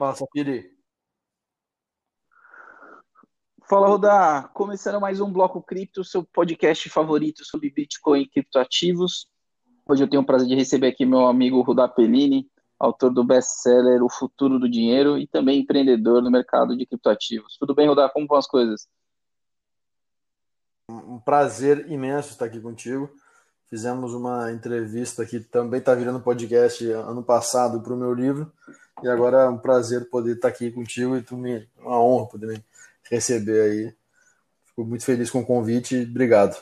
Fala, Safiri. Fala, Rodar. Começando mais um Bloco Cripto, seu podcast favorito sobre Bitcoin e criptoativos. Hoje eu tenho o prazer de receber aqui meu amigo Rudá Pellini, autor do best-seller O Futuro do Dinheiro e também empreendedor no mercado de criptoativos. Tudo bem, Rudá? Como vão as coisas? Um prazer imenso estar aqui contigo. Fizemos uma entrevista que também está virando podcast ano passado para o meu livro. E agora é um prazer poder estar aqui contigo e tu me, uma honra poder me receber aí. Fico muito feliz com o convite. Obrigado.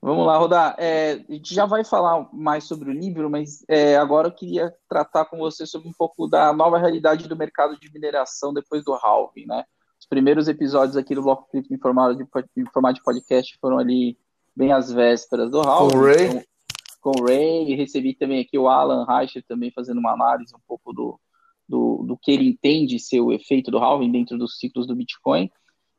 Vamos lá, Rodar. É, a gente já vai falar mais sobre o livro, mas é, agora eu queria tratar com você sobre um pouco da nova realidade do mercado de mineração depois do halving, né? Os primeiros episódios aqui do Bloco de, em formato de podcast foram ali bem às vésperas do halving. Com o Ray? Então, com o Ray, recebi também aqui o Alan Reicher também fazendo uma análise um pouco do, do, do que ele entende ser o efeito do halving dentro dos ciclos do Bitcoin.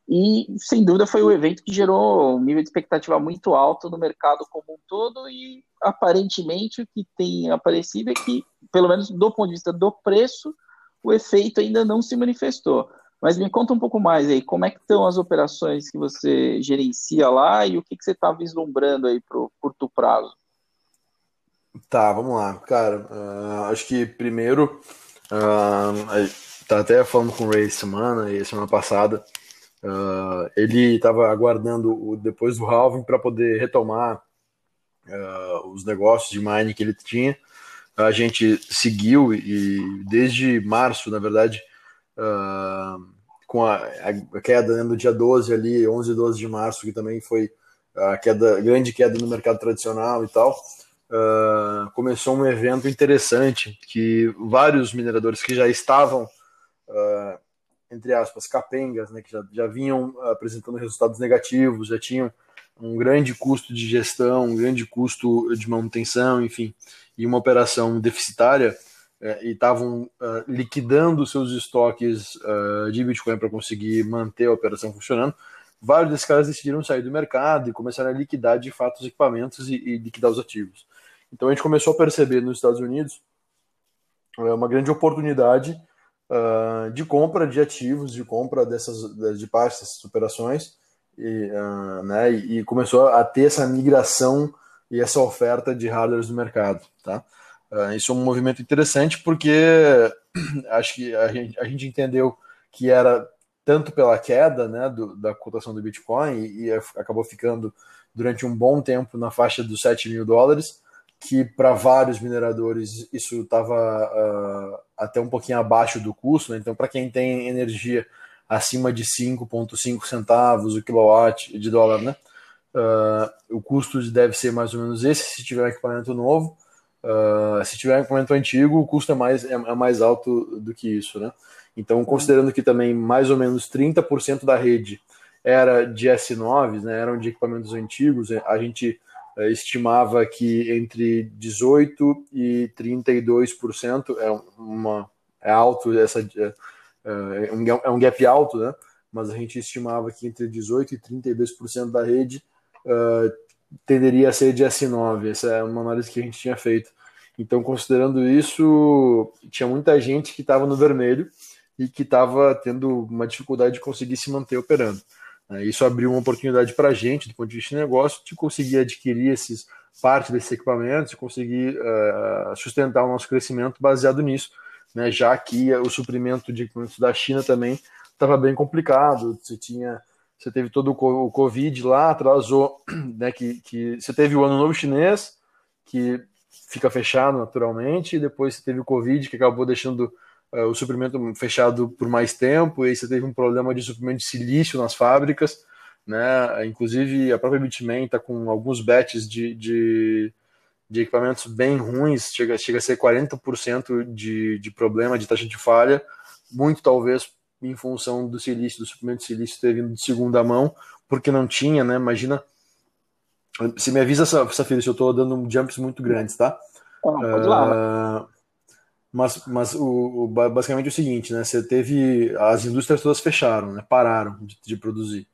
E, sem dúvida, foi o evento que gerou um nível de expectativa muito alto no mercado como um todo. E, aparentemente, o que tem aparecido é que, pelo menos do ponto de vista do preço, o efeito ainda não se manifestou. Mas me conta um pouco mais aí, como é que estão as operações que você gerencia lá e o que, que você está vislumbrando aí para o curto prazo? Tá, vamos lá. Cara, uh, acho que primeiro, uh, tá até falando com o Ray semana e semana passada, Uh, ele estava aguardando o, depois do halving para poder retomar uh, os negócios de mining que ele tinha. A gente seguiu e desde março, na verdade, uh, com a, a, queda né, no dia 12 ali, 11 e 12 de março, que também foi a queda, grande queda no mercado tradicional e tal, começou um evento interessante que vários mineradores que já estavam entre aspas, capengas, né, que já, já vinham apresentando resultados negativos, já tinham um grande custo de gestão, um grande custo de manutenção, enfim, e uma operação deficitária, e estavam uh, liquidando seus estoques uh, de Bitcoin para conseguir manter a operação funcionando, vários desses caras decidiram sair do mercado e começaram a liquidar de fato os equipamentos e, e liquidar os ativos. Então a gente começou a perceber nos Estados Unidos uma grande oportunidade uh, de compra de ativos, de compra dessas de parte dessas operações, e, uh, né, e começou a ter essa migração e essa oferta de hardware no mercado. Tá? Uh, isso é um movimento interessante porque acho que a gente, a gente entendeu que era tanto pela queda né, do, da cotação do Bitcoin e, e, acabou ficando durante um bom tempo na faixa dos 7 mil dólares, que para vários mineradores isso estava uh, até um pouquinho abaixo do custo, né? então para quem tem energia acima de 5,5 centavos o quilowatt de dólar, né? Uh, o custo deve ser mais ou menos esse se tiver um equipamento novo. Uh, se tiver um equipamento antigo, o custo é mais, é, é mais alto do que isso, né? Então, considerando que também mais ou menos 30% da rede era de S9, né, eram de equipamentos antigos, a gente eh, estimava que entre 18 e 32% é uma é alto essa é, é, um, é um gap alto, né? Mas a gente estimava que entre 18 e 32% da rede uh, tenderia a ser de S9. Essa é uma análise que a gente tinha feito. Então, considerando isso, tinha muita gente que estava no vermelho e que estava tendo uma dificuldade de conseguir se manter operando. Isso abriu uma oportunidade para a gente, do ponto de vista de negócio, de conseguir adquirir esses parte desses equipamentos e conseguir uh, sustentar o nosso crescimento baseado nisso, né? já que o suprimento de equipamentos da China também estava bem complicado. Você tinha, você teve todo o Covid lá, atrasou, né? Que, que você teve o Ano Novo Chinês, que fica fechado naturalmente, e depois você teve o Covid, que acabou deixando uh, o suprimento fechado por mais tempo, e aí você teve um problema de suprimento de silício nas fábricas, né? Inclusive a própria Bitmain está com alguns batches de, de, de, equipamentos bem ruins, chega, chega a ser 40% de, de problema de taxa de falha, muito talvez em função do silício, do suprimento de silício ter vindo de segunda mão, porque não tinha, né? Imagina. Você me avisa, Safira, se eu estou dando jumps muito grandes, tá? Ah, pode lá. Uh, mas, mas o, o, basicamente é o seguinte, né? Você teve. As indústrias todas fecharam, né? Pararam de, de, produzir.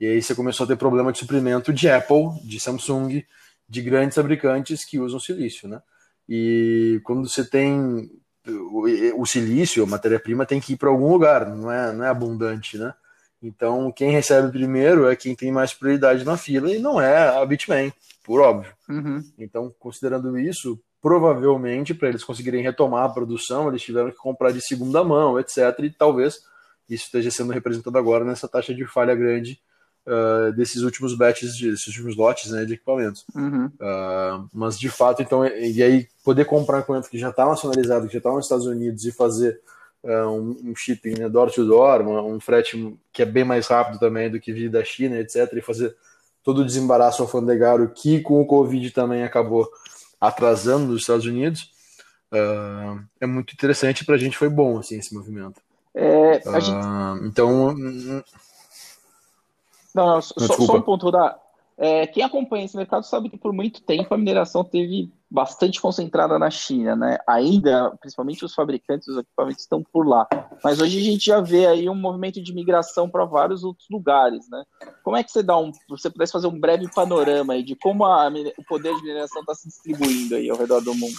E aí você começou a ter problema de suprimento de Apple, de Samsung, de grandes fabricantes que usam silício, né? E quando você tem o, o silício, a matéria-prima, tem que ir para algum lugar, não é, não é abundante, né? Então, quem recebe primeiro é quem tem mais prioridade na fila e não é a Bitmain, por óbvio. Uhum. Então, considerando isso, provavelmente para eles conseguirem retomar a produção, eles tiveram que comprar de segunda mão, etc. E talvez isso esteja sendo representado agora nessa taxa de falha grande uh, desses últimos batches, de, desses últimos lotes né, de equipamentos. Uhum. Uh, mas de fato, então, e aí poder comprar um equipamento que já está nacionalizado, que já está nos Estados Unidos e fazer uh, um, um, shipping né, door to door, um, um frete que é bem mais rápido também do que vir da China, etc. E fazer todo o desembaraço alfandegário que com o Covid também acabou atrasando nos Estados Unidos. Uh, é muito interessante para a gente foi bom assim esse movimento. É, uh, gente... Então não, não só, só, um ponto da. É, quem acompanha esse mercado sabe que por muito tempo a mineração teve bastante concentrada na China, né? Ainda, principalmente os fabricantes dos equipamentos estão por lá. Mas hoje a gente já vê aí um movimento de migração para vários outros lugares, né? Como é que você dá um, você pudesse fazer um breve panorama aí de como a, o poder de mineração está se distribuindo aí ao redor do mundo?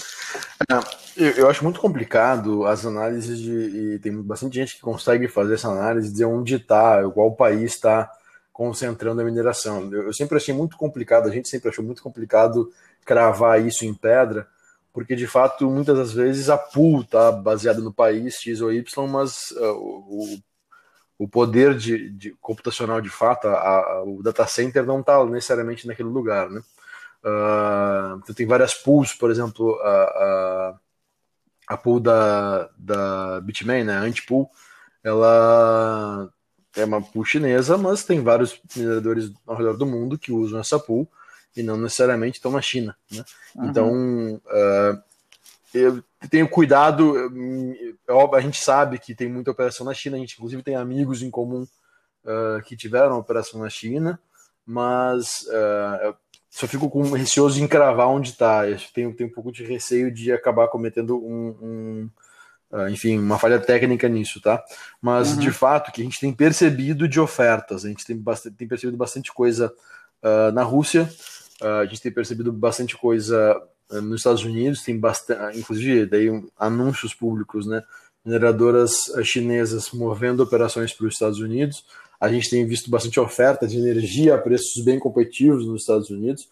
É, eu, eu, acho muito complicado as análises de, e tem bastante gente que consegue fazer essa análise, dizer onde está, qual país está concentrando a mineração. Eu, eu, sempre achei muito complicado, a gente sempre achou muito complicado cravar isso em pedra, porque de fato muitas das vezes a pool está baseada no país X ou Y, mas uh, o, o poder de, de, computacional de fato, a, a, o data center não está necessariamente naquele lugar, né? Uh, então tem várias pools, por exemplo, a, a, a pool da, da Bitmain, né, a Antpool, ela é uma pool chinesa, mas tem vários mineradores ao redor do mundo que usam essa pool e não necessariamente estão na China. Né? Uhum. Então, uh, eu tenho cuidado. É a gente sabe que tem muita operação na China, a gente inclusive tem amigos em comum uh, que tiveram operação na China, mas uh, só fico com receoso de encravar onde está. Tenho, tenho um pouco de receio de acabar cometendo um, um enfim, uma falha técnica nisso, tá? Mas uhum. de fato que a gente tem percebido de ofertas, a gente tem, bastante, tem percebido bastante coisa uh, na Rússia, uh, a gente tem percebido bastante coisa nos Estados Unidos, tem bastante, inclusive daí um, anúncios públicos, né? Mineradoras chinesas movendo operações para os Estados Unidos. A gente tem visto bastante oferta de energia a preços bem competitivos nos Estados Unidos.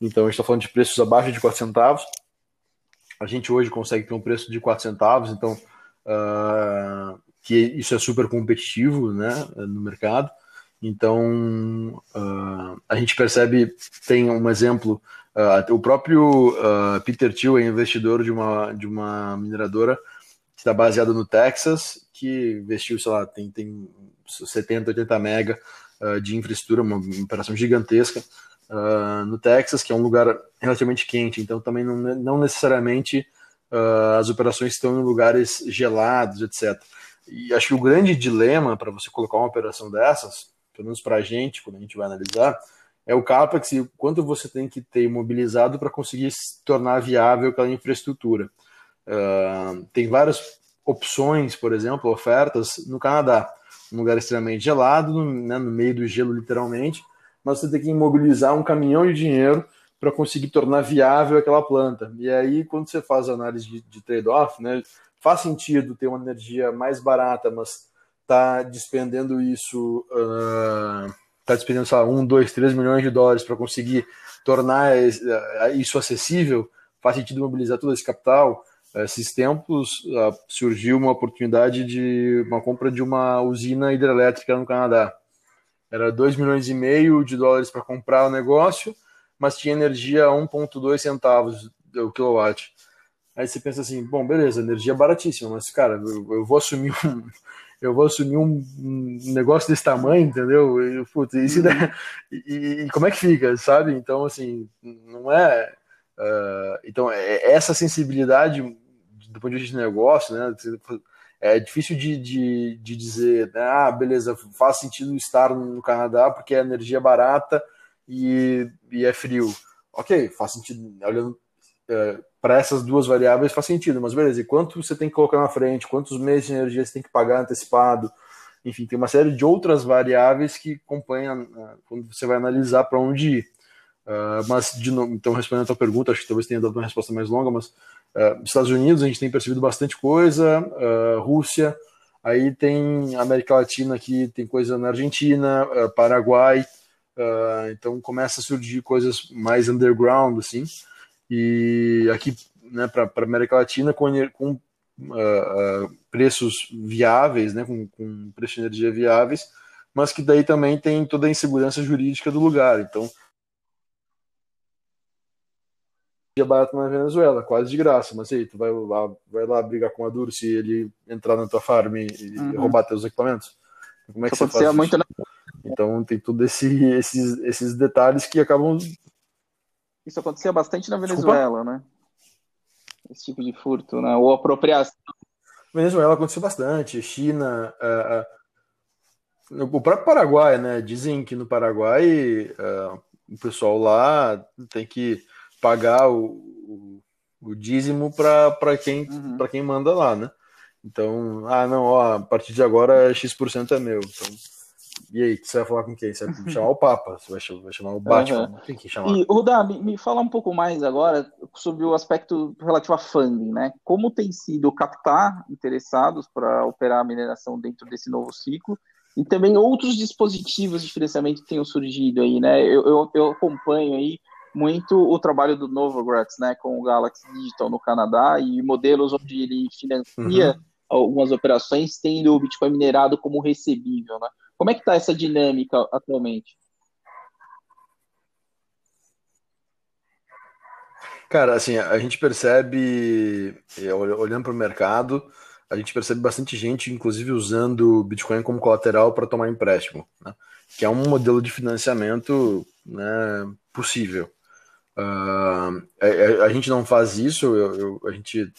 Então a gente está falando de preços abaixo de 4 centavos a gente hoje consegue ter um preço de 4 centavos, então uh, que isso é super competitivo né, no mercado. Então uh, a gente percebe, tem um exemplo, uh, o próprio Peter Thiel é investidor de uma, de uma mineradora que está baseada no Texas, que investiu, sei lá, tem, tem 70, 80 mega de infraestrutura, uma operação gigantesca uh, no Texas, que é um lugar relativamente quente, então também não, não necessariamente uh, as operações estão em lugares gelados, etc. E acho que o grande dilema para você colocar uma operação dessas, pelo menos para a gente, quando a gente vai analisar, é o CAPEX e quanto você tem que ter imobilizado para conseguir tornar viável aquela infraestrutura. Uh, tem várias opções, por exemplo, ofertas no Canadá, um lugar extremamente gelado, no, né, no meio do gelo, literalmente, mas você tem que imobilizar um caminhão de dinheiro para conseguir tornar viável aquela planta. E aí, quando você faz análise de, de trade-off, né, faz sentido ter uma energia mais barata, mas tá despendendo isso, uh, tá despendendo, sei lá, 1, 2, 3 milhões de dólares para conseguir tornar isso acessível, faz sentido mobilizar todo esse capital. Esses tempos uh, surgiu uma oportunidade de uma compra de uma usina hidrelétrica no Canadá. Era 2 milhões e meio de dólares para comprar o negócio, mas tinha energia a 1,2 centavos o quilowatt. Aí você pensa assim, bom, beleza, energia é baratíssima, mas cara, eu, eu vou assumir um, eu vou assumir um, um negócio desse tamanho, entendeu? E, putz, e, e, e, como é que fica, sabe? Então, assim, não é. Uh, então, é, essa sensibilidade do ponto de vista de negócio, né? É difícil de, de, de dizer, né, ah, beleza, faz sentido estar no Canadá porque a energia é barata e, e é frio. Ok, faz sentido, olhando é, para essas duas variáveis faz sentido, mas beleza, e quanto você tem que colocar na frente, quantos meses de energia você tem que pagar antecipado, enfim, tem uma série de outras variáveis que acompanham quando você vai analisar para onde ir. Uh, mas, então, respondendo a tua pergunta, acho que talvez tenha dado uma resposta mais longa, mas uh, Estados Unidos a gente tem percebido bastante coisa, uh, Rússia, aí tem América Latina aqui, tem coisa na Argentina, Paraguai, então começa a surgir coisas mais underground, assim, e aqui, né, para América Latina, com, com preços viáveis, né, com, com preço de energia viáveis, mas que daí também tem toda a insegurança jurídica do lugar, então dia barato na Venezuela, quase de graça, mas aí, tu vai lá, vai lá brigar com o Maduro se ele entrar na tua farm e, uhum. roubar teus equipamentos? Como é que você faz muito, isso? Então tem todos esse, esses, esses detalhes que acabam. Isso acontecia bastante na Venezuela, Desculpa? né? Esse tipo de furto, né? Ou apropriação. Venezuela aconteceu bastante, China, uh, uh, o próprio Paraguai, né? Dizem que no Paraguai uh, o pessoal lá tem que pagar o, o, o dízimo para quem, uhum. quem manda lá, né? Então, ah, não, ó, a partir de agora X% é meu. Então, e aí, você vai falar com quem? Você vai chamar o Papa, você vai chamar, vai chamar o Batman, uhum. tem que chamar. E, Rudá, me, me fala um pouco mais agora sobre o aspecto relativo a funding, né? Como tem sido captar interessados para operar a mineração dentro desse novo ciclo e também outros dispositivos de financiamento que tenham surgido aí, né? Eu, eu, eu acompanho aí muito o trabalho do Novogratz, né, com o Galaxy Digital no Canadá e modelos onde ele financia uhum. algumas operações tendo o Bitcoin minerado como recebível, né? Como é que está essa dinâmica atualmente? Cara, assim, a gente percebe, é, olhando para o mercado, a gente percebe bastante gente, inclusive, usando o Bitcoin como colateral para tomar empréstimo, né? que é um modelo de financiamento né, possível. Uh, a, a, gente não faz isso, eu, eu, a gente,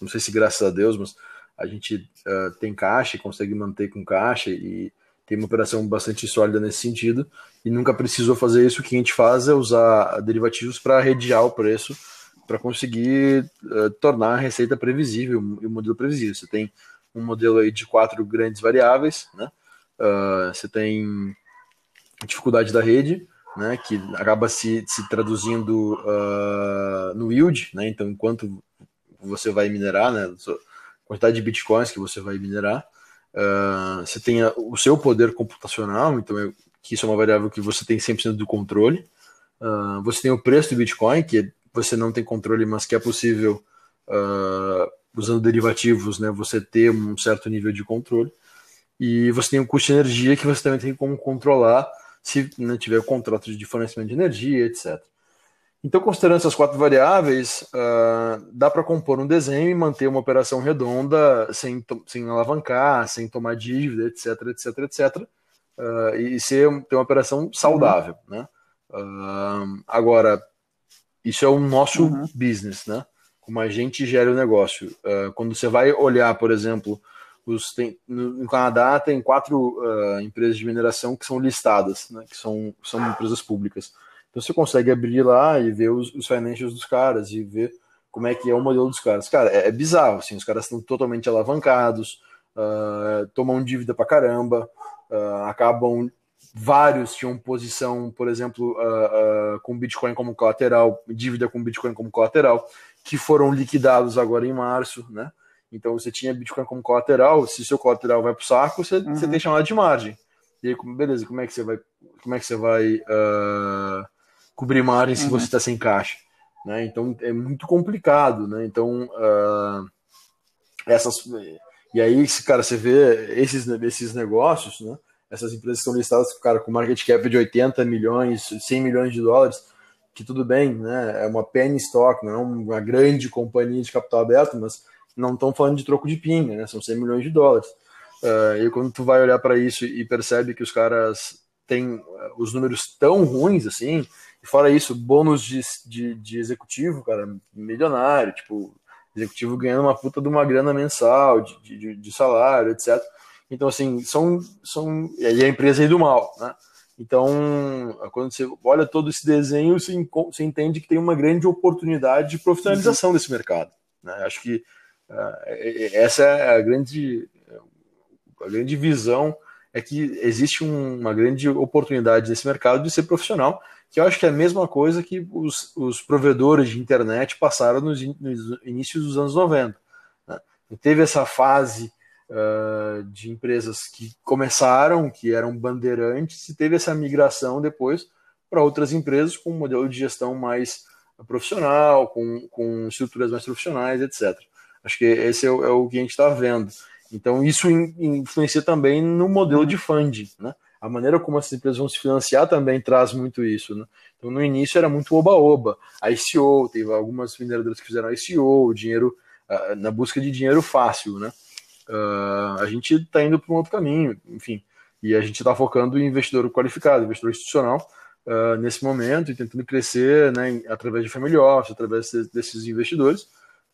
não sei se graças a Deus, mas a gente uh, tem caixa e consegue manter com caixa e tem uma operação bastante sólida nesse sentido e nunca precisou fazer isso. O que a gente faz é usar derivativos para redear o preço para conseguir uh, tornar a receita previsível e o modelo previsível. Você tem um modelo aí de quatro grandes variáveis, né? você tem dificuldade da rede, né, que acaba se, se traduzindo uh, no yield, né, então enquanto você vai minerar, né, quantidade de bitcoins que você vai minerar, uh, você tem o seu poder computacional, então é, que isso é uma variável que você tem 100% do controle, uh, você tem o preço do bitcoin, que você não tem controle, mas que é possível, usando derivativos, né, você ter um certo nível de controle, e você tem o custo de energia, que você também tem como controlar, se né, tiver contrato de fornecimento de energia, etc. Então, considerando essas quatro variáveis, uh, dá para compor um desenho e manter uma operação redonda sem, sem alavancar, sem tomar dívida, etc, etc, etc, uh, e ser, ter uma operação saudável, uhum. né? Uh, agora, isso é o nosso uhum. business, né? Como a gente gera o negócio. quando você vai olhar, por exemplo, os, tem, no, no, Canadá tem quatro uh, empresas de mineração que são listadas, né, que são, são empresas públicas. Então você consegue abrir lá e ver os, os financials dos caras e ver como é que é o modelo dos caras. Cara, é, é bizarro, assim, os caras estão totalmente alavancados, uh, tomam dívida pra caramba, uh, acabam. Vários tinham posição, por exemplo, com Bitcoin como colateral, dívida com Bitcoin como colateral, que foram liquidados agora em março, né? Então você tinha Bitcoin como colateral, se seu colateral vai para o saco, você, uhum. você tem chamada de margem. E aí, beleza, como é que você vai, como é que você vai uh, cobrir margem se uhum. você está sem caixa? Né? Então é muito complicado, né? Então uh, essas e aí, cara, você vê esses, esses negócios, né? Essas empresas são listadas, cara, com market cap de 80 milhões, 100 milhões de dólares, que tudo bem, né? É uma penny stock, não é uma grande companhia de capital aberto, mas não estão falando de troco de pinga, né? São 100 milhões de dólares. Uh, e quando tu vai olhar para isso e percebe que os caras têm uh, os números tão ruins assim, e fora isso, bônus de, de, de, executivo, cara, milionário, tipo, executivo ganhando uma puta de uma grana mensal, de, de, de salário, etc. Então, assim, são. são e aí a empresa é do mal, né? Então, quando você olha todo esse desenho, você, entende que tem uma grande oportunidade de profissionalização desse mercado. Né? Acho que ah, essa é a grande, a grande visão é que existe uma grande oportunidade nesse mercado de ser profissional que eu acho que é a mesma coisa que os, os provedores de internet passaram nos, nos inícios dos anos 90. Né? Teve essa fase uh, de empresas que começaram, que eram bandeirantes, e teve essa migração depois para outras empresas com um modelo de gestão mais profissional, com, com estruturas mais profissionais, etc. Acho que esse é o, é o que a gente está vendo. Então, isso influencia também no modelo de funding. Né? A maneira como essas empresas vão se financiar também traz muito isso. Né? Então, no início era muito oba-oba. ICO, teve algumas mineradoras que fizeram ICO, dinheiro, uh, na busca de dinheiro fácil. Né? Uh, a gente está indo para um outro caminho, enfim. E a gente está focando em investidor qualificado, investidor institucional, uh, nesse momento, e tentando crescer né, através de family office, através de, desses investidores.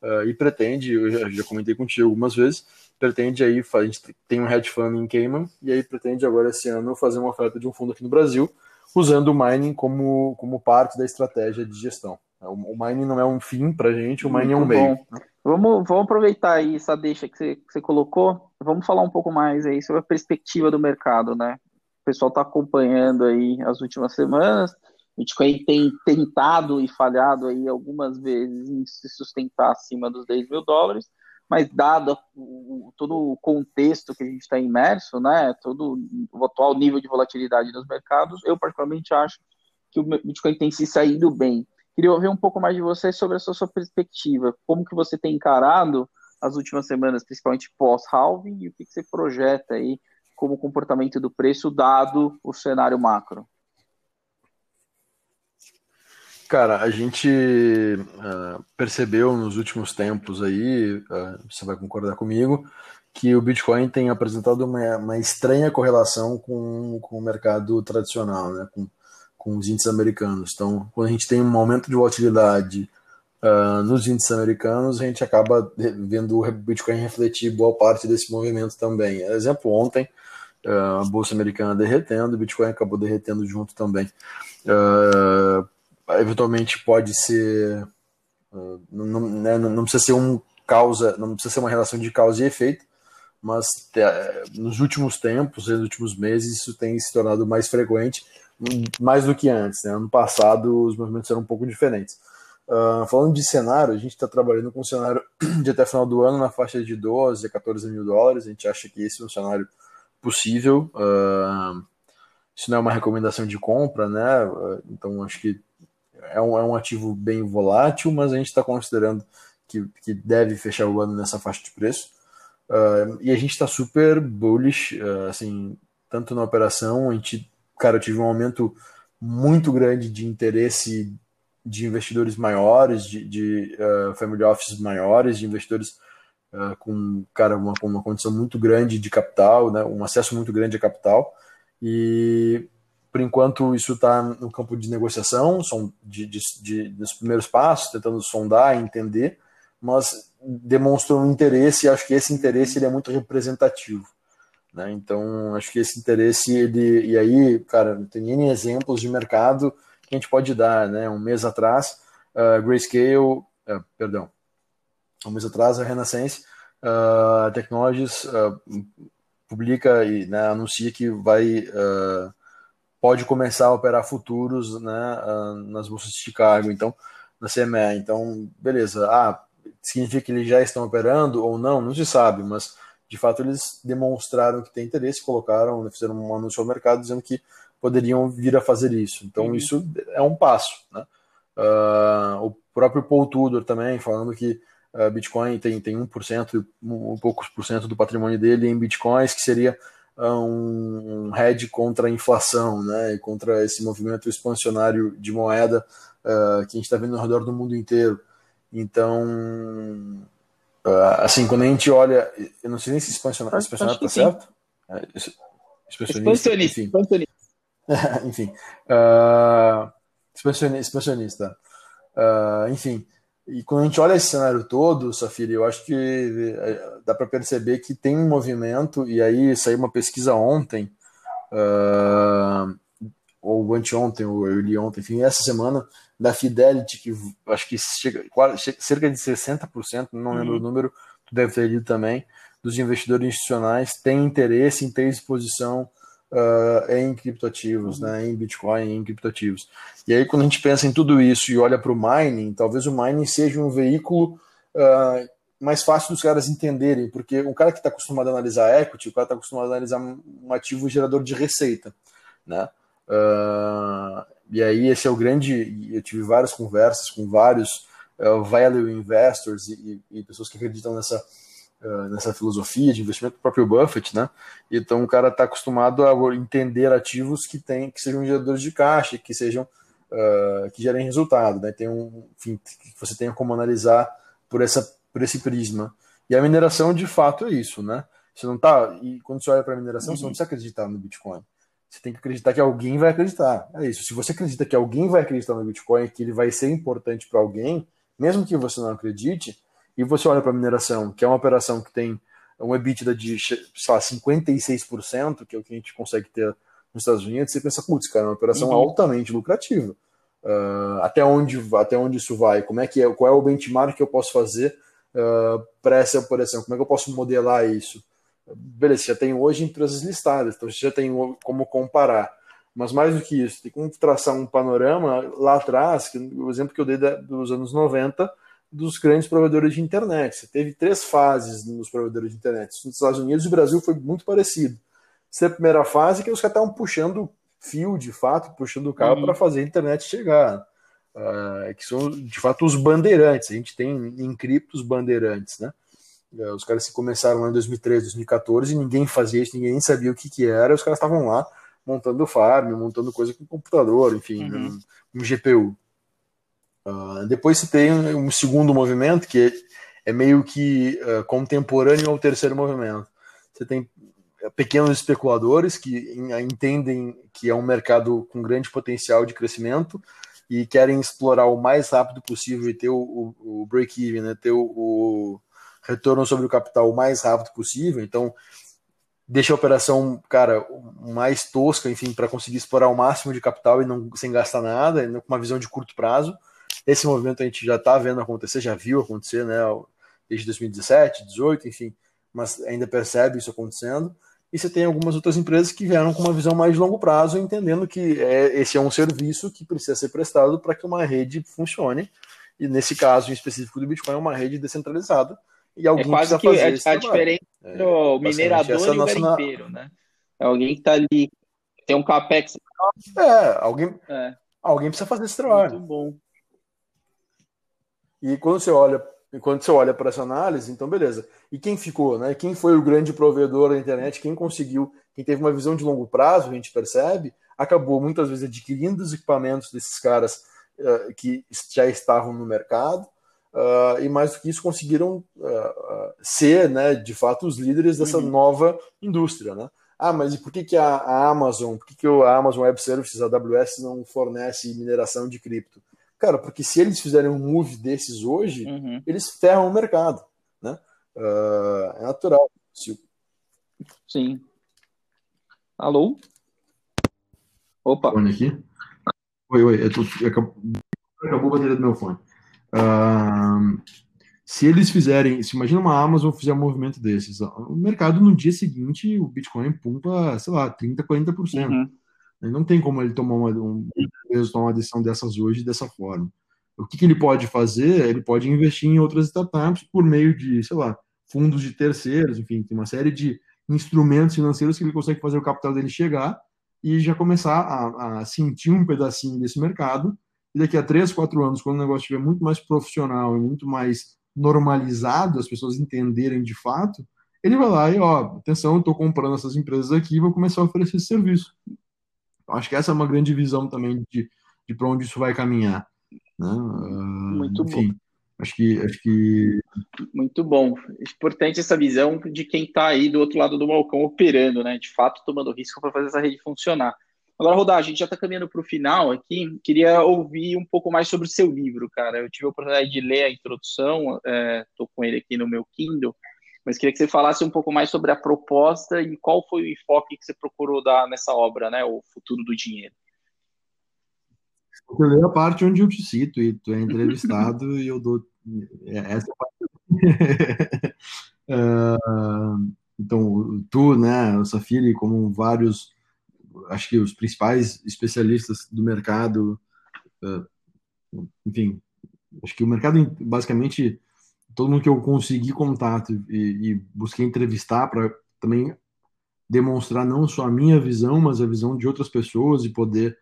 Uh, e pretende, eu já, já, comentei contigo algumas vezes, pretende aí, a gente tem um hedge fund em Cayman, e aí pretende agora esse ano fazer uma oferta de um fundo aqui no Brasil, usando o mining como, como parte da estratégia de gestão. O, o mining não é um fim para a gente, o mining Muito é um meio. Bom. Vamos, vamos aproveitar aí essa deixa que você, que você colocou, vamos falar um pouco mais aí sobre a perspectiva do mercado, né? O pessoal está acompanhando aí as últimas semanas, Bitcoin tem tentado e falhado aí algumas vezes em se sustentar acima dos 10 mil dólares, mas dado o, todo o contexto que a gente está imerso, né, todo o atual nível de volatilidade dos mercados, eu particularmente acho que o Bitcoin tem se saído bem. Queria ouvir um pouco mais de você sobre a sua, sua perspectiva. Como que você tem encarado as últimas semanas, principalmente pós-halving, e o que, que você projeta aí como comportamento do preço, dado o cenário macro? Cara, a gente uh, percebeu nos últimos tempos aí, uh, você vai concordar comigo, que o Bitcoin tem apresentado uma, uma estranha correlação com, com o mercado tradicional, né? com, com os índices americanos. Então, quando a gente tem um aumento de volatilidade uh, nos índices americanos, a gente acaba vendo o Bitcoin refletir boa parte desse movimento também. Exemplo, ontem, uh, a Bolsa Americana derretendo, o Bitcoin acabou derretendo junto também. Uh, eventualmente pode ser. Não, né, não, precisa ser um causa, não precisa ser uma relação de causa e efeito, mas nos últimos tempos, nos últimos meses, isso tem se tornado mais frequente mais do que antes. Né? Ano passado os movimentos eram um pouco diferentes. Uh, falando de cenário, a gente está trabalhando com um cenário de até final do ano na faixa de 12 a 14 mil dólares. A gente acha que esse é um cenário possível. Uh, isso não é uma recomendação de compra, né? Então acho que é um, é um ativo bem volátil, mas a gente está considerando que, que deve fechar o ano nessa faixa de preço. e a gente está super bullish, assim, tanto na operação, a gente cara, tive um aumento muito grande de interesse de investidores maiores, de, de uh, family offices maiores, de investidores uh, com, cara, uma, uma condição muito grande de capital, né, um acesso muito grande a capital. E, por enquanto, isso está no campo de negociação, são de, de, de, dos primeiros passos, tentando sondar, entender, mas demonstram um interesse e acho que esse interesse ele é muito representativo. Né? Então, acho que esse interesse, ele, e aí, cara, tem N exemplos de mercado que a gente pode dar. Né? Um mês atrás, uh, Grayscale, uh, perdão, um mês atrás, a Renaissance uh, Technologies uh, publica e né, anuncia que vai pode começar a operar futuros né, nas bolsas de Chicago, então na CME. Então, beleza. Ah, significa que eles já estão operando ou não? Não se sabe, mas de fato eles demonstraram que tem interesse, colocaram, fizeram um anúncio ao mercado dizendo que poderiam vir a fazer isso. Então uhum. isso é um passo. Né? Uh, o próprio Paul Tudor também falando que uh, Bitcoin tem, tem 1%, um, um poucos por cento do patrimônio dele em Bitcoins, que seria um, hedge contra a inflação, né? E contra esse movimento expansionário de moeda que a gente está vendo ao redor do mundo inteiro. Então, Uh, assim, quando a gente olha, eu não sei nem se expansionário, expansionário tá certo? É, expansionista, expansionista, enfim. Expansionista. enfim, uh, expansionista, expansionista. Uh, enfim, e quando a gente olha esse cenário todo, Safira, eu acho que eh, dá para perceber que tem um movimento, e aí saiu uma pesquisa ontem, uh, ou anteontem, ou eu li ontem, enfim, essa semana, da Fidelity, que acho que chega, cerca de 60%, não lembro uhum. o número, tu deve ter lido também, dos investidores institucionais têm interesse em ter exposição uh, em criptoativos, uhum. né, em Bitcoin, em criptoativos. E aí, quando a gente pensa em tudo isso e olha para o mining, talvez o mining seja um veículo uh, mais fácil dos caras entenderem, porque um cara que está acostumado a analisar equity, o cara está acostumado a analisar um ativo gerador de receita, né? Uh, e aí esse é o grande. Eu tive várias conversas com vários uh, value investors e, e, pessoas que acreditam nessa uh, nessa filosofia de investimento, o próprio Buffett, né? Então o cara está acostumado a entender ativos que tem que sejam geradores de caixa, que sejam uh, que gerem resultado, né? Tem um, enfim, que você tenha como analisar por essa por esse prisma. E a mineração de fato é isso, né? Você não tá e quando você olha para a mineração, uhum. você não precisa acreditar no Bitcoin. Você tem que acreditar que alguém vai acreditar. É isso. Se você acredita que alguém vai acreditar no Bitcoin, que ele vai ser importante para alguém, mesmo que você não acredite, e você olha para a mineração, que é uma operação que tem um EBITDA de sei lá, 56%, que é o que a gente consegue ter nos Estados Unidos, você pensa, putz, cara, é uma operação uhum. altamente lucrativa. Uh, até, onde, até onde isso vai? Como é que é, qual é o benchmark que eu posso fazer uh, para essa operação? Como é que eu posso modelar isso? Beleza, já tem hoje empresas listadas, então você já tem como comparar. Mas mais do que isso, tem como traçar um panorama lá atrás, que, o exemplo que eu dei da, dos anos 90, dos grandes provedores de internet. Você teve três fases nos provedores de internet. Nos Estados Unidos e Brasil foi muito parecido. Essa é a primeira fase que os caras estavam puxando fio, de fato, puxando o carro uhum. para fazer a internet chegar. Uh, que são, de fato, os bandeirantes. A gente tem em criptos bandeirantes, né? Uh, os caras que começaram lá em 2013, 2014, e ninguém fazia isso, ninguém sabia o que, que era, os caras estavam lá montando farm, montando coisa com computador, enfim, uhum. um, um, GPU. Uh, depois você tem um segundo movimento que é, é meio que uh, contemporâneo ao terceiro movimento. Você tem pequenos especuladores que entendem que é um mercado com grande potencial de crescimento e querem explorar o mais rápido possível e ter o, o, o break-even, né? ter o, o, retorno sobre o capital o mais rápido possível. Então, deixa a operação, cara, mais tosca, enfim, para conseguir explorar o máximo de capital e não sem gastar nada, com uma visão de curto prazo. Esse movimento a gente já está vendo acontecer, já viu acontecer, né? Desde 2017, 18, enfim, mas ainda percebe isso acontecendo. E você tem algumas outras empresas que vieram com uma visão mais de longo prazo, entendendo que é, esse é um serviço que precisa ser prestado para que uma rede funcione. E nesse caso em específico do Bitcoin, é uma rede descentralizada. E alguém é quase que a, a diferença entre o é, minerador e o garimpeiro, né? É alguém que está ali, tem um capex. É, alguém, é. alguém precisa fazer esse trabalho. Muito bom. E quando você olha, quando você olha para essa análise, então beleza. E quem ficou, né? Quem foi o grande provedor da internet? Quem conseguiu? Quem teve uma visão de longo prazo, a gente percebe, acabou muitas vezes adquirindo os equipamentos desses caras uh, que já estavam no mercado. Uh, e mais do que isso, conseguiram uh, ser, né, de fato, os líderes dessa uhum. nova indústria, né? Ah, mas e por que, que a, a Amazon, por que, que a Amazon Web Services, a AWS, não fornece mineração de cripto? Cara, porque se eles fizerem um move desses hoje, uhum. eles ferram o mercado, né? Uh, é natural. Se... Sim. Alô? Opa. Fone aqui. Oi, oi. Tô... Acabou... Acabou a bateria do meu fone. Uh, se eles fizerem, se imagina uma Amazon fizer um movimento desses, o mercado no dia seguinte, o Bitcoin pumpa, sei lá, 30, 40%. Uhum. Não tem como ele tomar uma, um, tomar uma decisão dessas hoje dessa forma. O que, que, ele pode fazer? Ele pode investir em outras startups por meio de, sei lá, fundos de terceiros, enfim, tem uma série de instrumentos financeiros que ele consegue fazer o capital dele chegar e já começar a, a sentir um pedacinho desse mercado. E daqui a três, quatro anos, quando o negócio estiver muito mais profissional e muito mais normalizado, as pessoas entenderem de fato, ele vai lá e, ó, atenção, estou comprando essas empresas aqui e vou começar a oferecer esse serviço. Acho que essa é uma grande visão também de, de para onde isso vai caminhar. Né? Uh, Muito enfim, bom. Acho que, acho que. Muito bom. Importante essa visão de quem está aí do outro lado do balcão operando, né? De fato, tomando risco para fazer essa rede funcionar. Agora, Rodar, a gente já está caminhando para o final aqui. Queria ouvir um pouco mais sobre o seu livro, cara. Eu tive a oportunidade de ler a introdução, estou é, com ele aqui no meu Kindle mas queria que você falasse um pouco mais sobre a proposta e qual foi o enfoque que você procurou dar nessa obra, né, o futuro do dinheiro. Eu leio a parte onde eu te cito e tu é entrevistado e eu dou é, essa parte. uh, então, tu, né, o Safiri, como vários acho que os principais especialistas do mercado, uh, enfim, acho que o mercado, basicamente, todo mundo que eu consegui contato e, e busquei entrevistar para também demonstrar não só a minha visão, mas a visão de outras pessoas e poder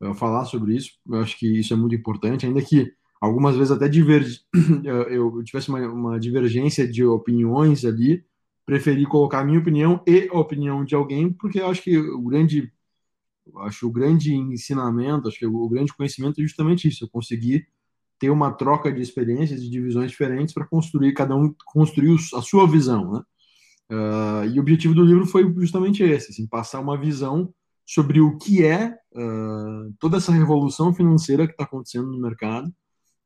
uh, falar sobre isso. Eu acho que isso é muito importante, ainda que algumas vezes até diverg... eu tivesse uma, uma divergência de opiniões ali, preferi colocar a minha opinião e a opinião de alguém, porque eu acho que o grande acho o grande ensinamento, acho que o grande conhecimento é justamente isso, eu conseguir ter uma troca de experiências e de visões diferentes para construir, cada um construir a sua visão, né? Uh, e o objetivo do livro foi justamente esse, assim, passar uma visão sobre o que é uh, toda essa revolução financeira que está acontecendo no mercado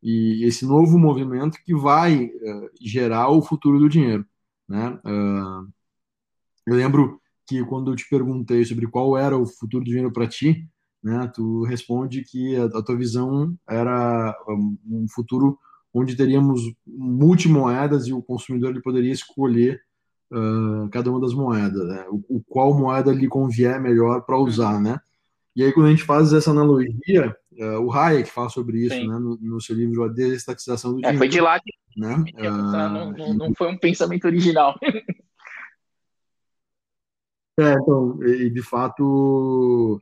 e esse novo movimento que vai uh, gerar o futuro do dinheiro, né? eu lembro que quando eu te perguntei sobre qual era o futuro do dinheiro para ti, né? Tu responde que a, a tua visão era um, futuro onde teríamos multimoedas e o consumidor ele poderia escolher uh, cada uma das moedas, né? o, o, qual moeda lhe convier melhor para usar, né? E aí quando a gente faz essa analogia, uh, o Hayek fala sobre isso, né? No, no, seu livro A Desestatização do é, Dinheiro. Foi de lá que né? Uh, não, não, não foi um pensamento original. É, então, e de fato,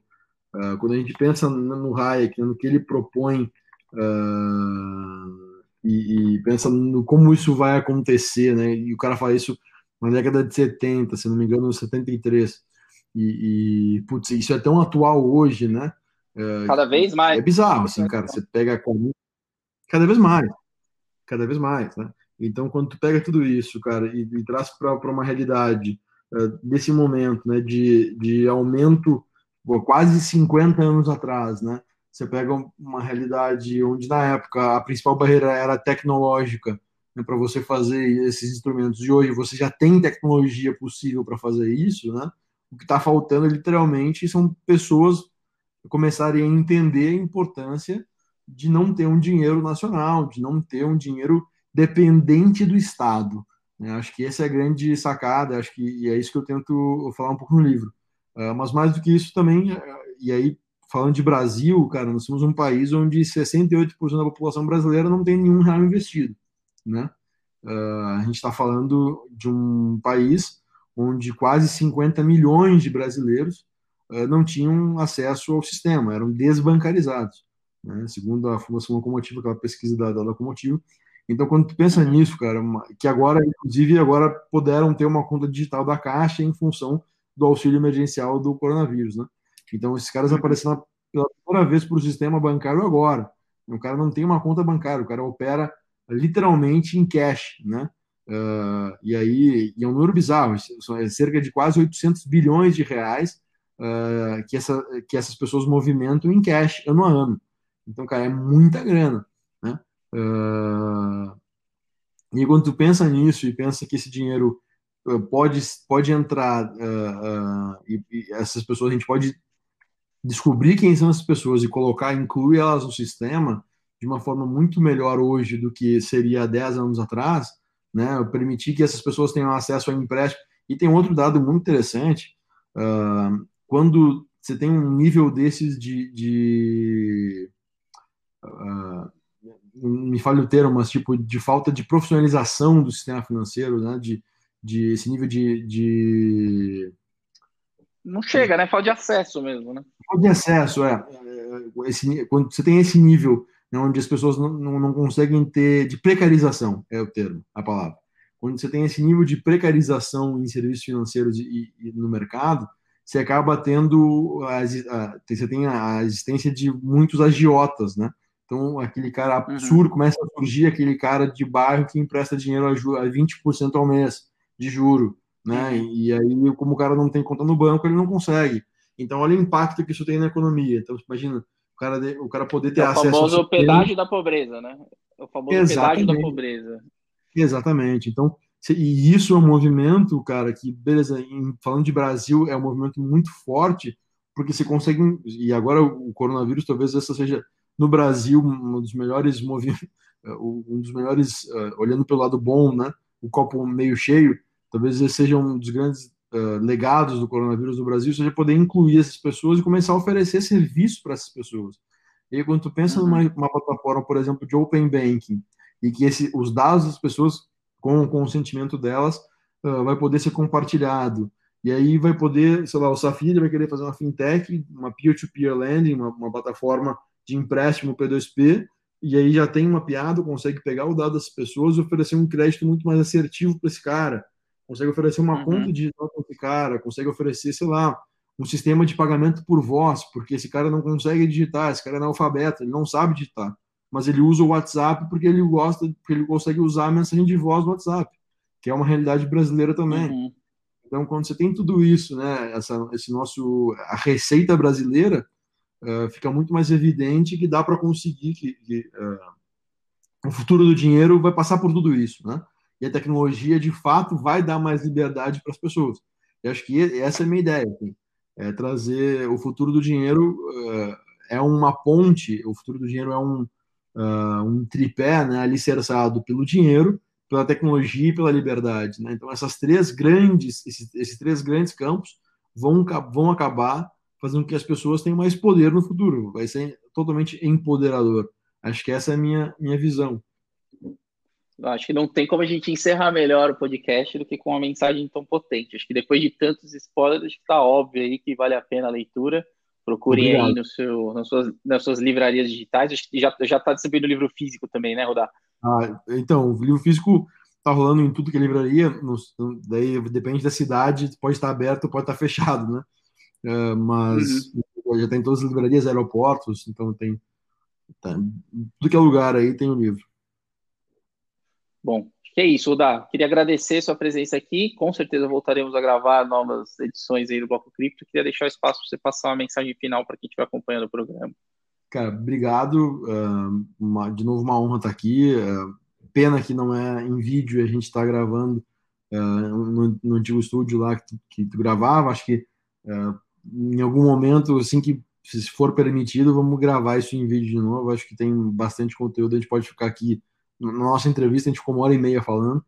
Uh, quando a gente pensa no Hayek, no que ele propõe uh, e, e, pensa no como isso vai acontecer, né? E o cara fala isso na década de 70, se não me engano, 73. E, e putz, isso é tão atual hoje, né? Uh, cada vez mais. É bizarro, assim, cara. Você pega cada vez mais, cada vez mais, né? Então, quando tu pega tudo isso, cara, e, e traz para uma realidade desse momento, né, de, de aumento quase 50 anos atrás, né? Você pega uma realidade onde na época a principal barreira era tecnológica né, para você fazer esses instrumentos. E hoje você já tem tecnologia possível para fazer isso, né? O que está faltando literalmente são pessoas começarem a entender a importância de não ter um dinheiro nacional, de não ter um dinheiro dependente do Estado. Né? Acho que essa é a grande sacada, acho que e é isso que eu tento falar um pouco no livro. Uh, mas mais do que isso também, uh, e aí falando de Brasil, cara, nós somos um país onde 68% da população brasileira não tem nenhum real investido, né? Uh, a gente está falando de um país onde quase 50 milhões de brasileiros não tinham acesso ao sistema, eram desbancarizados, né? segundo a Fundação Locomotiva, aquela pesquisa da, da Locomotiva. Então, quando tu pensa nisso, cara, que agora, inclusive, agora puderam ter uma conta digital da Caixa em função do auxílio emergencial do coronavírus, né? Então, esses caras uhum. apareceram pela primeira vez para o sistema bancário agora. O cara não tem uma conta bancária, o cara opera literalmente em cash, né? Uh, e aí, e é um número bizarro, é cerca de quase 800 bilhões de reais uh, que, essa, que essas pessoas movimentam em cash ano a ano. Então, cara, é muita grana, né? Uh, e quando tu pensa nisso e pensa que esse dinheiro pode, pode entrar uh, uh, e, e, essas pessoas, a gente pode descobrir quem são essas pessoas e colocar, incluir elas no sistema de uma forma muito melhor hoje do que seria há 10 anos atrás, né? Permitir que essas pessoas tenham acesso ao empréstimo. E tem outro dado muito interessante, uh, quando você tem um nível desses de, de me fale o termo, mas tipo de falta de profissionalização do sistema financeiro, né? De, de esse nível de, de... Não chega, né? Falta de acesso mesmo, né? Falta de acesso, é. Esse, quando você tem esse nível né, onde as pessoas não, não, não, conseguem ter... De precarização, é o termo, a palavra. Quando você tem esse nível de precarização em serviços financeiros e, e no mercado, você acaba tendo... A, a, você tem a existência de muitos agiotas, né? Então, aquele cara absurdo, uhum. começa a surgir aquele cara de bairro que empresta dinheiro a, a 20% ao mês de juro, né? Uhum. E aí, como o cara não tem conta no banco, ele não consegue. Então, olha o impacto que isso tem na economia. Então, imagina, o cara, o cara poder ter é acesso. O famoso pedágio da pobreza, né? O famoso Exatamente. pedágio da pobreza. Exatamente. Então, e isso é um movimento, cara, que, beleza, em, falando de Brasil, é um movimento muito forte, porque você consegue. E agora o coronavírus, talvez essa seja, no Brasil, um dos melhores movimentos, um dos melhores, uh, olhando pelo lado bom, né? O copo meio cheio, talvez esse seja um dos grandes uh, legados do coronavírus no Brasil seja poder incluir essas pessoas e começar a oferecer serviço para essas pessoas. E aí, quando tu pensa uhum. numa plataforma, por exemplo, de Open Banking, e que esse, os dados das pessoas, com o consentimento delas, uh, vai poder ser compartilhado. E aí vai poder, sei lá, o Safiri vai querer fazer uma fintech, uma peer-to-peer -peer lending, uma, uma plataforma de empréstimo P2P, e aí já tem mapeado, consegue pegar o dado das pessoas e oferecer um crédito muito mais assertivo para esse cara, consegue oferecer uma uhum. conta digital para esse cara, consegue oferecer, sei lá, um sistema de pagamento por voz, porque esse cara não consegue digitar, esse cara é analfabeto, ele não sabe digitar, mas ele usa o WhatsApp porque ele gosta, porque ele consegue usar a mensagem de voz do WhatsApp, que é uma realidade brasileira também. Uhum. Então, quando você tem tudo isso, né, essa, esse nosso, a receita brasileira, uh, fica muito mais evidente que dá para conseguir que, que uh, o futuro do dinheiro vai passar por tudo isso, né? E a tecnologia, de fato, vai dar mais liberdade para as pessoas. Eu acho que essa é a minha ideia, assim, é trazer o futuro do dinheiro uh, é uma ponte, o futuro do dinheiro é um, um tripé, né, alicerçado pelo dinheiro, pela tecnologia e pela liberdade, né? Então essas três grandes, esses, esses três grandes campos vão, vão acabar fazendo com que as pessoas tenham mais poder no futuro. Vai ser totalmente empoderador. Acho que essa é a minha, minha visão. Acho que não tem como a gente encerrar melhor o podcast do que com uma mensagem tão potente. Acho que depois de tantos spoilers, está óbvio aí que vale a pena a leitura. Procurem Obrigado. aí no seu, nas, suas, nas suas livrarias digitais. Acho que já está distribuindo livro físico também, né, Rodar? Ah, então, o livro físico está rolando em tudo que é livraria. No, daí depende da cidade, pode estar aberto, pode estar fechado, né? Uh, mas uhum. já tem todas as livrarias, aeroportos, então tem, tem tudo que é lugar aí tem o um livro. Bom, que é isso, Oda. Queria agradecer sua presença aqui. Com certeza voltaremos a gravar novas edições aí do Bloco Cripto. Queria deixar o espaço para você passar uma mensagem final para quem estiver acompanhando o programa. Cara, obrigado. Uma, de novo, uma honra estar aqui. Uh, pena que não é em vídeo, a gente está gravando no, no, antigo estúdio lá que tu, que tu gravava. Acho que em algum momento, assim que se for permitido, vamos gravar isso em vídeo de novo. Acho que tem bastante conteúdo. A gente pode ficar aqui na nossa entrevista, a gente ficou uma hora e meia falando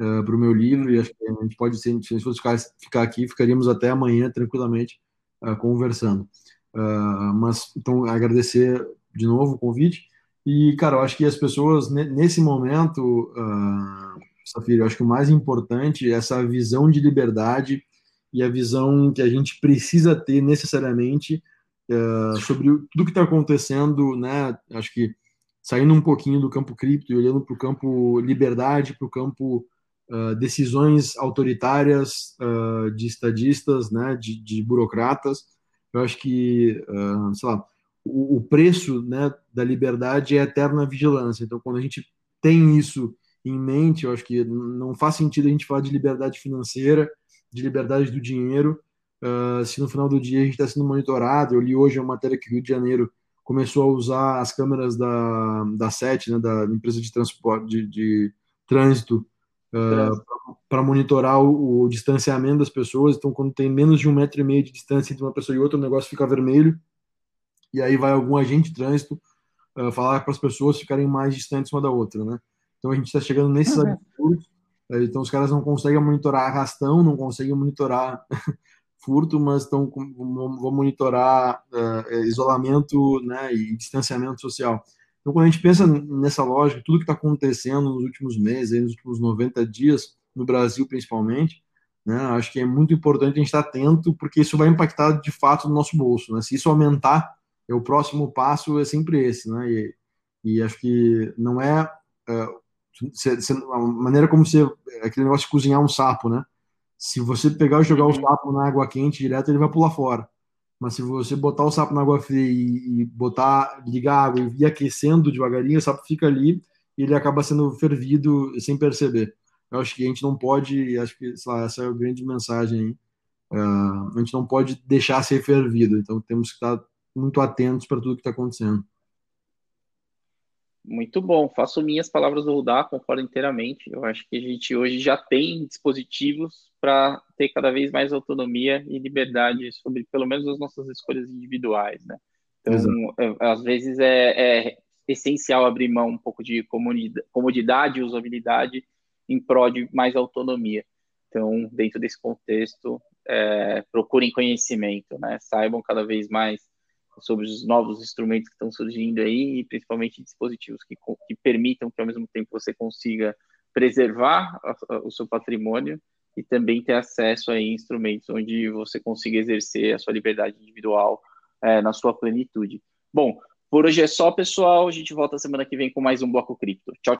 uh, para o meu livro. E acho que a gente pode, se a gente fosse ficar, aqui, ficaríamos até amanhã tranquilamente uh, conversando. Uh, mas então agradecer de novo o convite. E, cara, eu acho que as pessoas, nesse momento, uh, eu acho que o mais importante é essa visão de liberdade e a visão que a gente precisa ter necessariamente uh, sobre tudo que está acontecendo, né? Acho que saindo um pouquinho do campo cripto e olhando para o campo liberdade, para o campo uh, decisões autoritárias uh, de estadistas, né? De, de, burocratas. Eu acho que, sei lá, o, o preço né, da liberdade é a eterna vigilância. Então, quando a gente tem isso em mente, eu acho que não faz sentido a gente falar de liberdade financeira de liberdade do dinheiro, uh, se no final do dia a gente está sendo monitorado. Eu li hoje uma matéria que o Rio de Janeiro começou a usar as câmeras da, da SET, né, da empresa de transporte, de, de trânsito, uh, para monitorar o, o, distanciamento das pessoas. Então, quando tem menos de um metro e meio de distância entre uma pessoa e outra, o negócio fica vermelho. E aí vai algum agente de trânsito uh, falar para as pessoas ficarem mais distantes uma da outra, né? Então a gente está chegando nesses uhum. absurdos então os caras não conseguem monitorar arrastão, não conseguem monitorar furto, mas estão vão monitorar uh, isolamento né, e distanciamento social. Então, quando a gente pensa nessa lógica, tudo que está acontecendo nos últimos meses, nos últimos 90 dias, no Brasil principalmente, né, acho que é muito importante a gente estar atento, porque isso vai impactar de fato no nosso bolso. Né? Se isso aumentar, é o próximo passo é sempre esse. Né? E, e acho que não é uh, você, você, a maneira como você. Aquele negócio de cozinhar um sapo, né? Se você pegar e jogar o uhum. sapo na água quente direto, ele vai pular fora. Mas se você botar o sapo na água fria e, e botar, ligar a água e ir aquecendo devagarinho, o sapo fica ali e ele acaba sendo fervido sem perceber. Eu acho que a gente não pode, acho que lá, essa é a grande mensagem. Uh, a gente não pode deixar ser fervido, então temos que estar muito atentos para tudo que está acontecendo. Muito bom, faço minhas palavras do Rudá, concordo inteiramente. Eu acho que a gente hoje já tem dispositivos para ter cada vez mais autonomia e liberdade sobre, pelo menos, as nossas escolhas individuais, né? Então, é, às vezes é, é, essencial abrir mão um pouco de comodidade e usabilidade em prol de mais autonomia. Então, dentro desse contexto, é, procurem conhecimento, né? Saibam cada vez mais sobre os novos instrumentos que estão surgindo aí, e principalmente dispositivos que, que permitam que, ao mesmo tempo, você consiga preservar a, a, o seu patrimônio e também ter acesso a instrumentos onde você consiga exercer a sua liberdade individual é, na sua plenitude. Bom, por hoje é só, pessoal. A gente volta semana que vem com mais um Bloco Cripto. Tchau,